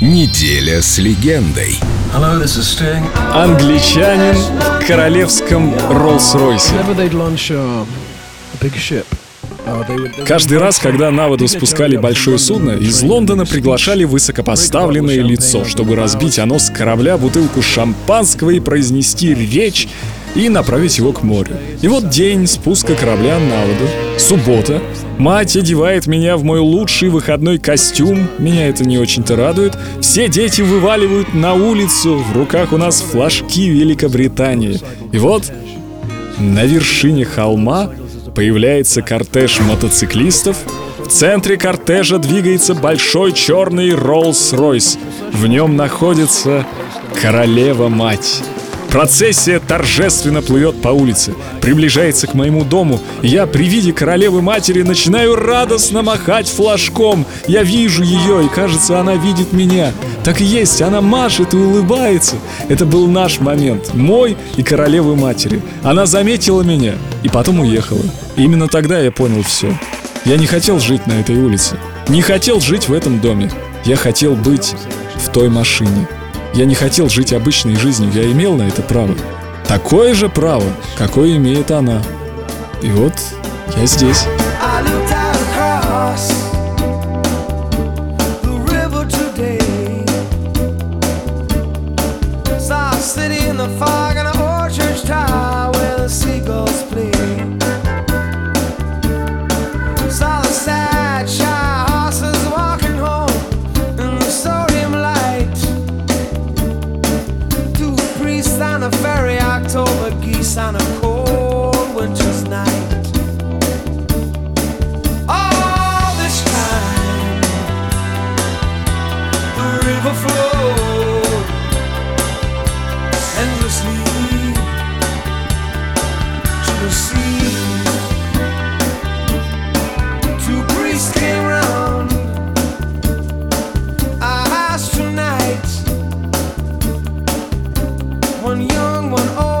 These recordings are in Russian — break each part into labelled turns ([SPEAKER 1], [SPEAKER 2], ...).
[SPEAKER 1] Неделя с легендой.
[SPEAKER 2] Hello, this is Sting.
[SPEAKER 3] Англичанин в королевском Роллс-Ройсе.
[SPEAKER 2] Uh,
[SPEAKER 3] Каждый раз, когда на воду спускали большое судно, из Лондона приглашали высокопоставленное лицо, чтобы разбить оно с корабля бутылку шампанского и произнести речь и направить его к морю. И вот день спуска корабля на воду. Суббота. Мать одевает меня в мой лучший выходной костюм. Меня это не очень-то радует. Все дети вываливают на улицу. В руках у нас флажки Великобритании. И вот на вершине холма появляется кортеж мотоциклистов. В центре кортежа двигается большой черный Роллс-Ройс. В нем находится королева-мать. Процессия торжественно плывет по улице, приближается к моему дому. Я при виде королевы-матери начинаю радостно махать флажком. Я вижу ее, и кажется, она видит меня. Так и есть, она машет и улыбается. Это был наш момент, мой и королевы-матери. Она заметила меня и потом уехала. И именно тогда я понял все. Я не хотел жить на этой улице. Не хотел жить в этом доме. Я хотел быть в той машине. Я не хотел жить обычной жизнью, я имел на это право. Такое же право, какое имеет она. И вот я здесь.
[SPEAKER 4] On a cold winter's night. All this time, the river endlessly to the sea. Two came round. Tonight, one young, one old,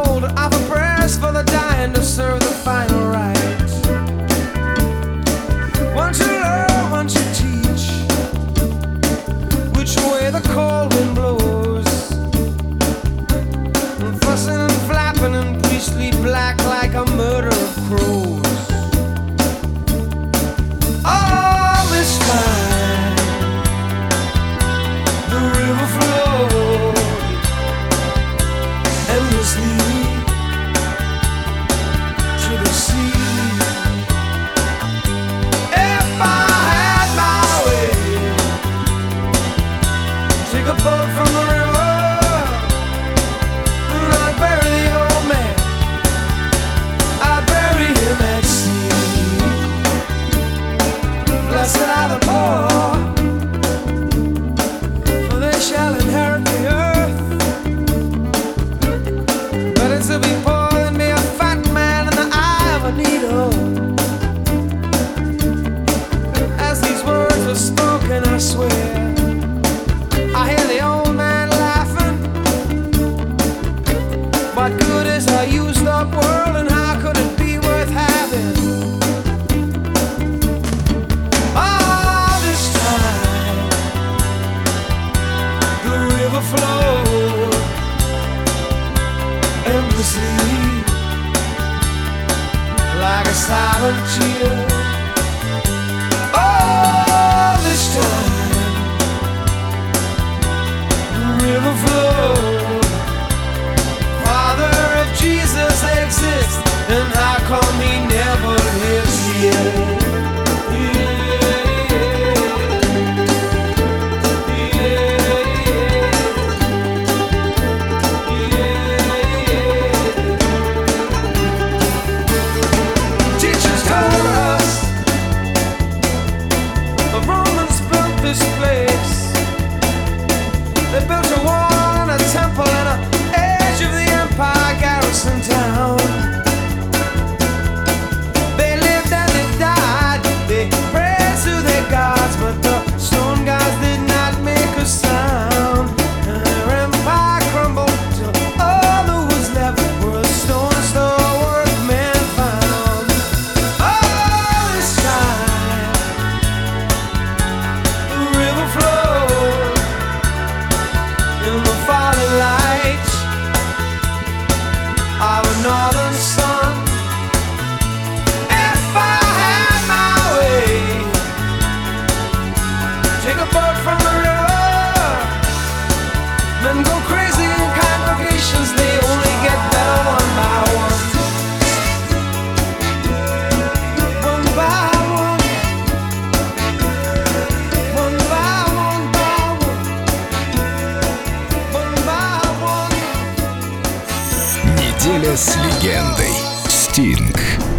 [SPEAKER 4] What good is a used up world, and how could it be worth having? All this time, the river endlessly like a silent cheer. Place. They built a wall not
[SPEAKER 1] Неделя с легендой. Стинг.